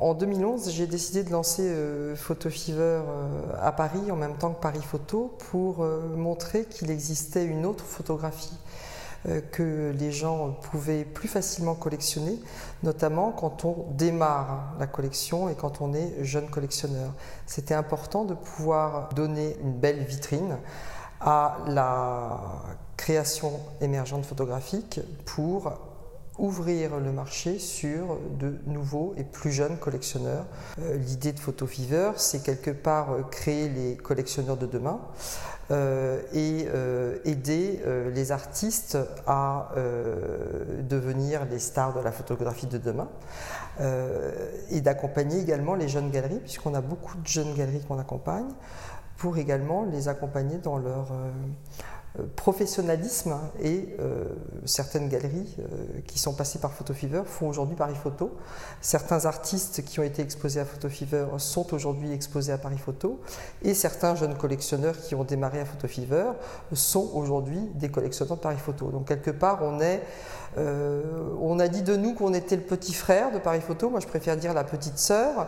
En 2011, j'ai décidé de lancer euh, Photo Fever euh, à Paris en même temps que Paris Photo pour euh, montrer qu'il existait une autre photographie que les gens pouvaient plus facilement collectionner, notamment quand on démarre la collection et quand on est jeune collectionneur. C'était important de pouvoir donner une belle vitrine à la création émergente photographique pour ouvrir le marché sur de nouveaux et plus jeunes collectionneurs. Euh, l'idée de Photo Fever, c'est quelque part euh, créer les collectionneurs de demain euh, et aider les artistes à devenir les stars de la photographie de demain et d'accompagner également les jeunes galeries, puisqu'on a beaucoup de jeunes galeries qu'on accompagne, pour également les accompagner dans leur professionnalisme et euh, certaines galeries euh, qui sont passées par Photo Fever font aujourd'hui Paris Photo. Certains artistes qui ont été exposés à Photo Fever sont aujourd'hui exposés à Paris Photo et certains jeunes collectionneurs qui ont démarré à Photo Fever sont aujourd'hui des collectionneurs de Paris Photo. Donc quelque part on est on a dit de nous qu'on était le petit frère de Paris Photo, moi je préfère dire la petite sœur,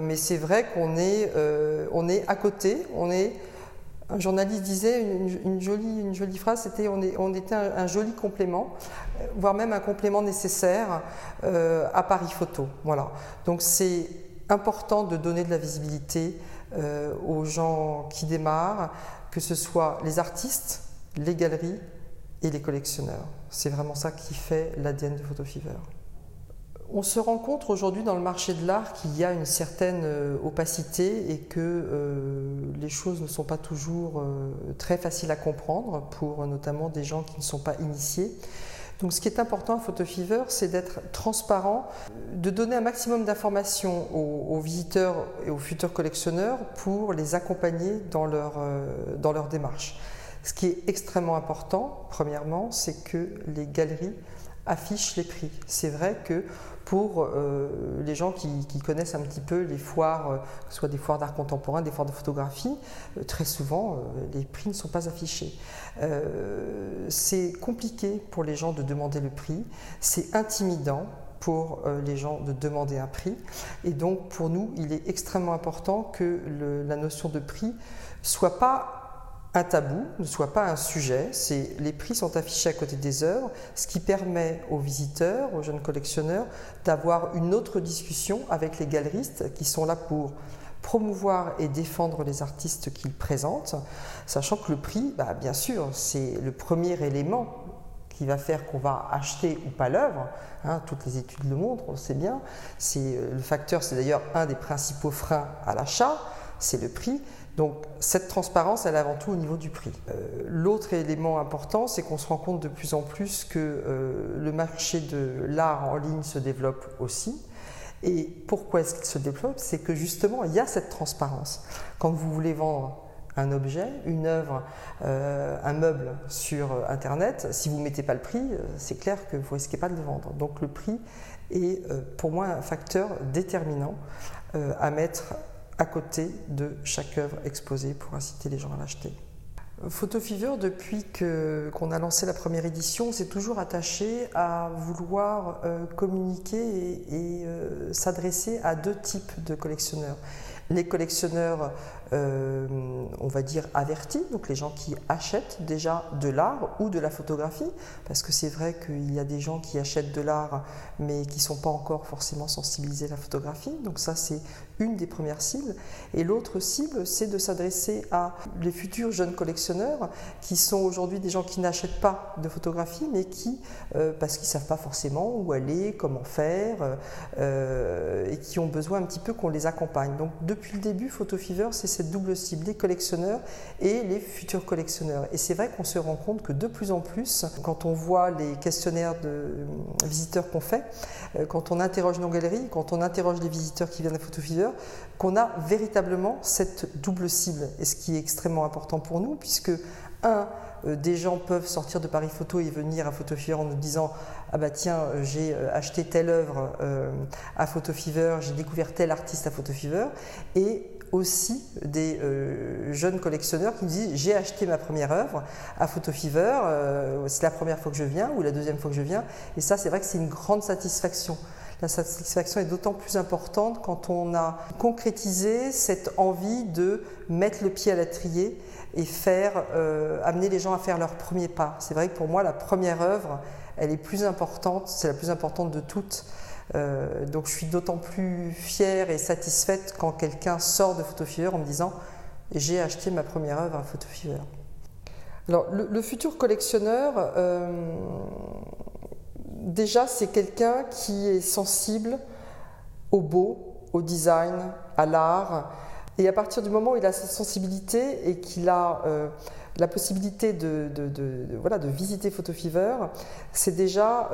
mais c'est vrai qu'on est, on est à côté, on est un journaliste disait une, jolie, phrase, c'était on, était un, joli complément, voire même un complément nécessaire euh, à Paris Photo. Donc c'est important de donner de la visibilité euh, aux gens qui démarrent, que ce soit les artistes, les galeries et les collectionneurs. C'est vraiment ça qui fait l'ADN de Photo Fever. On se rend compte aujourd'hui dans le marché de l'art qu'il y a une certaine euh, opacité et que euh, les choses ne sont pas toujours euh, très faciles à comprendre pour notamment des gens qui ne sont pas initiés. Donc ce qui est important à Photo Fever, c'est d'être transparent, de donner un maximum d'informations aux, visiteurs et aux futurs collectionneurs pour les accompagner dans leur, dans leur démarche. Ce qui est extrêmement important, premièrement, c'est que les galeries affichent les prix. C'est vrai que pour euh, les gens qui, connaissent un petit peu les foires, euh, que ce soit des foires d'art contemporain, des foires de photographie, euh, très souvent les prix ne sont pas affichés. c'est compliqué pour les gens de demander le prix, c'est intimidant pour les gens de demander un prix. Et donc pour nous, il est extrêmement important que la notion de prix soit pas un tabou, ne soit pas un sujet. Les prix sont affichés à côté des œuvres, ce qui permet aux visiteurs, aux jeunes collectionneurs, d'avoir une autre discussion avec les galeristes qui sont là pour promouvoir et défendre les artistes qu'ils présentent, sachant que le prix, bah, bien sûr, c'est le premier élément qui va faire qu'on va acheter ou pas l'œuvre. Hein, toutes les études le montrent, on sait bien. C'est le facteur, c'est d'ailleurs un des principaux freins à l'achat, c'est le prix. Donc cette transparence, elle est avant tout au niveau du prix. Euh, l'autre élément important, c'est qu'on se rend compte de plus en plus que euh, le marché de l'art en ligne se développe aussi. Et pourquoi est-ce qu'il se développe? C'est que justement, il y a cette transparence. Quand vous voulez vendre un objet, une œuvre, euh, un meuble sur Internet, si vous ne mettez pas le prix, c'est clair que vous ne risquez pas de le vendre. Donc le prix est pour moi un facteur déterminant à mettre à côté de chaque œuvre exposée pour inciter les gens à l'acheter. Photo Fever, depuis qu'on a lancé la première édition, s'est toujours attaché à vouloir euh, communiquer et, euh, s'adresser à deux types de collectionneurs. Les collectionneurs euh, on va dire, avertis, donc les gens qui achètent déjà de l'art ou de la photographie, parce que c'est vrai qu'il y a des gens qui achètent de l'art mais qui ne sont pas encore forcément sensibilisés à la photographie, donc ça c'est une des premières cibles. Et l'autre cible, c'est de s'adresser à les futurs jeunes collectionneurs qui sont aujourd'hui des gens qui n'achètent pas de photographie, mais qui, euh, parce qu'ils ne savent pas forcément où aller, comment faire, euh, et qui ont besoin un petit peu qu'on les accompagne. Donc depuis le début, Photo Fever, c'est cette double cible, les collectionneurs et les futurs collectionneurs. Et c'est vrai qu'on se rend compte que de plus en plus, quand on voit les questionnaires de euh, visiteurs qu'on fait, euh, quand on interroge nos galeries, quand on interroge les visiteurs qui viennent à Photofeeder, qu'on a véritablement cette double cible. Et ce qui est extrêmement important pour nous, puisque, un, euh, des gens peuvent sortir de Paris Photo et venir à Photofever en nous disant ah bah tiens j'ai acheté telle œuvre à Photofever, j'ai découvert tel artiste à Photofever et aussi des euh, jeunes collectionneurs qui me disent j'ai acheté ma première œuvre à Photo euh, c'est la première fois que je viens ou la deuxième fois que je viens. Et ça, c'est vrai que c'est une grande satisfaction. La satisfaction est d'autant plus importante quand on a concrétisé cette envie de mettre le pied à l'étrier et faire, euh, amener les gens à faire leur premier pas. C'est vrai que pour moi, la première œuvre, elle est plus importante, c'est la plus importante de toutes. Euh, donc je suis d'autant plus fière et satisfaite quand quelqu'un sort de Photofever en me disant j'ai acheté ma première œuvre à Photofever. Alors le, futur collectionneur, euh, déjà c'est quelqu'un qui est sensible au beau, au design, à l'art. Et à partir du moment où il a cette sensibilité et qu'il a euh, la possibilité de, voilà, de visiter Photofever, c'est déjà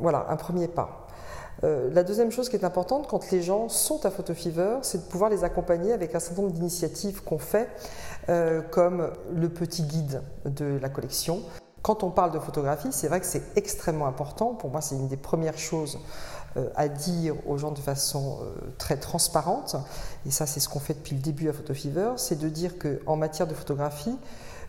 voilà, un premier pas. Euh, la deuxième chose qui est importante quand les gens sont à Photofever, c'est de pouvoir les accompagner avec un certain nombre d'initiatives qu'on fait, euh, comme le petit guide de la collection. Quand on parle de photographie, c'est vrai que c'est extrêmement important. Pour moi, c'est une des premières choses euh, à dire aux gens de façon très transparente. Et ça, c'est ce qu'on fait depuis le début à Photofever, c'est de dire qu'en matière de photographie,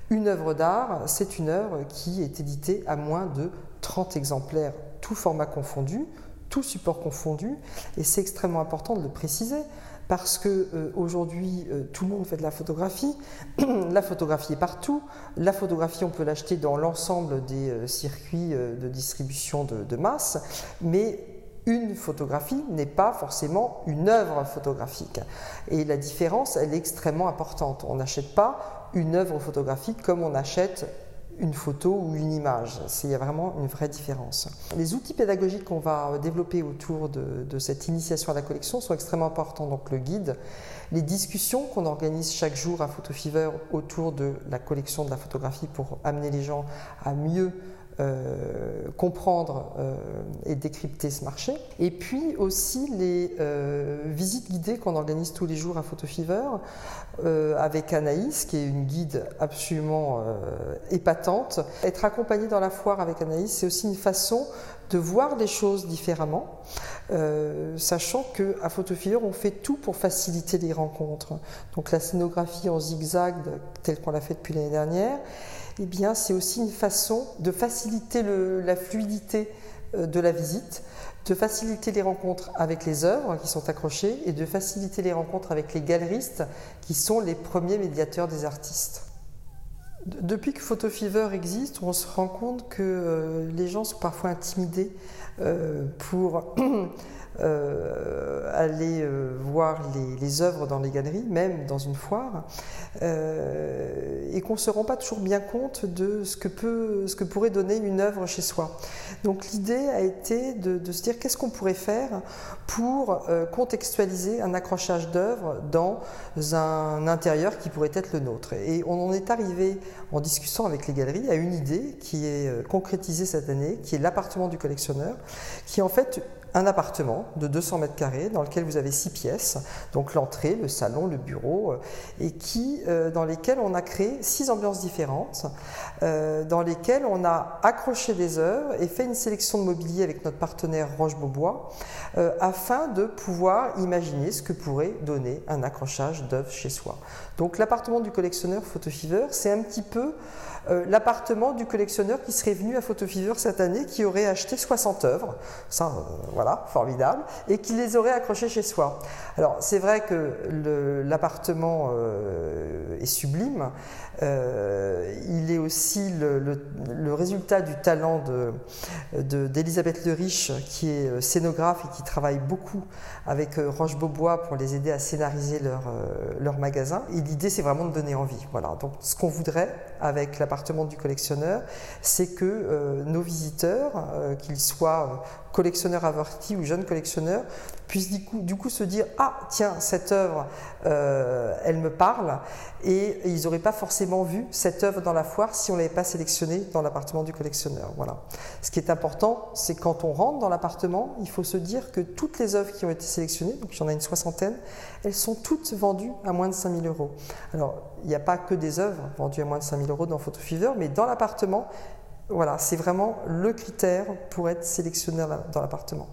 une œuvre d'art, c'est une œuvre qui est éditée à moins de 30 exemplaires, tout format confondu tout support confondu, et c'est extrêmement important de le préciser parce que euh, aujourd'hui euh, tout le monde fait de la photographie, la photographie est partout, la photographie on peut l'acheter dans l'ensemble des euh, circuits de distribution de, de, masse, mais une photographie n'est pas forcément une œuvre photographique. Et la différence, elle est extrêmement importante. On n'achète pas une œuvre photographique comme on achète une photo ou une image. Il y a vraiment une vraie différence. Les outils pédagogiques qu'on va développer autour de, cette initiation à la collection sont extrêmement importants. Donc le guide, les discussions qu'on organise chaque jour à PhotoFever autour de la collection de la photographie pour amener les gens à mieux comprendre euh, et décrypter ce marché. Et puis aussi les euh, visites guidées qu'on organise tous les jours à PhotoFever avec Anaïs, qui est une guide absolument épatante. Être accompagné dans la foire avec Anaïs, c'est aussi une façon de voir les choses différemment, sachant qu'à PhotoFever, on fait tout pour faciliter les rencontres. Donc la scénographie en zigzag, telle qu'on l'a fait depuis l'année dernière, eh bien, c'est aussi une façon de faciliter la fluidité euh, de la visite, de faciliter les rencontres avec les œuvres qui sont accrochées et de faciliter les rencontres avec les galeristes qui sont les premiers médiateurs des artistes. Depuis que PhotoFever existe, on se rend compte que euh, les gens sont parfois intimidés euh, pour Euh, aller euh, voir les, œuvres dans les galeries, même dans une foire, euh, et qu'on ne se rend pas toujours bien compte de ce que, peut, ce que pourrait donner une œuvre chez soi. Donc l'idée a été de, de se dire qu'est-ce qu'on pourrait faire pour contextualiser un accrochage d'œuvres dans un intérieur qui pourrait être le nôtre. Et on en est arrivé en discutant avec les galeries à une idée qui est concrétisée cette année, qui est l'appartement du collectionneur, qui en fait un appartement de 200 mètres carrés dans lequel vous avez six pièces, donc l'entrée, le salon, le bureau, euh, et qui, euh, dans lesquelles on a créé six ambiances différentes, euh, dans lesquelles on a accroché des œuvres et fait une sélection de mobilier avec notre partenaire Roche-Beaubois, afin de pouvoir imaginer ce que pourrait donner un accrochage d'œuvres chez soi. Donc l'appartement du collectionneur Photofever, c'est un petit peu euh, l'appartement du collectionneur qui serait venu à Photofever cette année, qui aurait acheté 60 œuvres, ça, euh, voilà, formidable, et qui les aurait accrochées chez soi. Alors, c'est vrai que l'appartement euh, est sublime, il est aussi le, résultat du talent d'Elisabeth de, Le Riche, qui est scénographe et qui travaille beaucoup avec Roche-Beaubois pour les aider à scénariser leur, magasin. L'idée, c'est vraiment de donner envie. Voilà. Donc, ce qu'on voudrait avec l'appartement du collectionneur, c'est que euh, nos visiteurs, euh, qu'ils soient collectionneurs avertis ou jeunes collectionneurs, puissent du coup, se dire Ah, tiens, cette œuvre, euh, elle me parle, et, ils n'auraient pas forcément vu cette œuvre dans la foire si on l'avait pas sélectionnée dans l'appartement du collectionneur. Voilà. Ce qui est important, c'est quand on rentre dans l'appartement, il faut se dire que toutes les œuvres qui ont été sélectionnées, donc il y en a une soixantaine, elles sont toutes vendues à moins de 5000 euros. Alors, il n'y a pas que des œuvres vendues à moins de 5000 euros dans PhotoFever, mais dans l'appartement, voilà, c'est vraiment le critère pour être sélectionné dans l'appartement.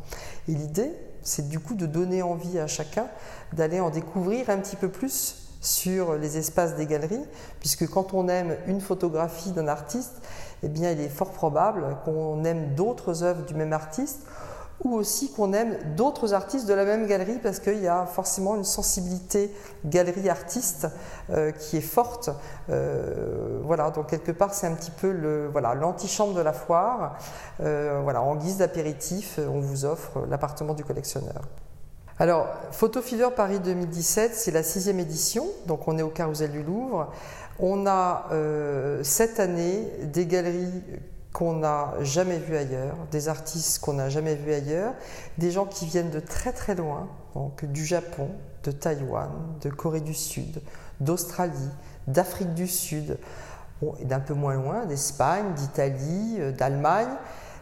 Et l'idée, c'est du coup de donner envie à chacun d'aller en découvrir un petit peu plus sur les espaces des galeries, puisque quand on aime une photographie d'un artiste, eh il est fort probable qu'on aime d'autres œuvres du même artiste ou aussi qu'on aime d'autres artistes de la même galerie parce qu'il y a forcément une sensibilité galerie-artiste euh, qui est forte. Euh, voilà, donc quelque part c'est un petit peu voilà, l'antichambre de la foire. Euh, voilà, en guise d'apéritif, on vous offre l'appartement du collectionneur. Alors, Photo Fever Paris 2017, c'est la sixième édition, donc on est au Carousel du Louvre. On a cette année des galeries qu'on n'a jamais vu ailleurs, des artistes qu'on n'a jamais vus ailleurs, des gens qui viennent de très très loin, donc du Japon, de Taïwan, de Corée du Sud, d'Australie, d'Afrique du Sud, et d'un peu moins loin, d'Espagne, d'Italie, euh, d'Allemagne.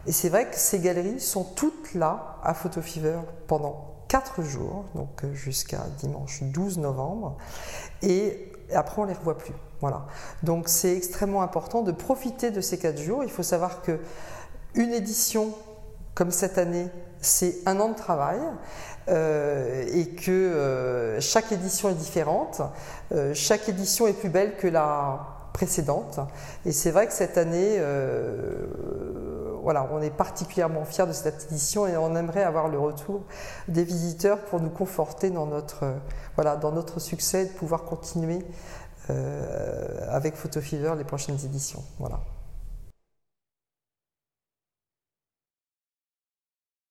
Et c'est vrai que ces galeries sont toutes là à Photo Fever pendant 4 jours, donc euh, jusqu'à dimanche 12 novembre. Et après, on ne les revoit plus. Voilà. Donc c'est extrêmement important de profiter de ces quatre jours. Il faut savoir que une édition comme cette année, c'est un an de travail. Euh, et que euh, chaque édition est différente. Euh, chaque édition est plus belle que la précédente. Et c'est vrai que cette année, voilà, on est particulièrement fiers de cette édition et on aimerait avoir le retour des visiteurs pour nous conforter dans notre, voilà, dans notre succès et de pouvoir continuer euh, avec Photo Fever les prochaines éditions. Voilà.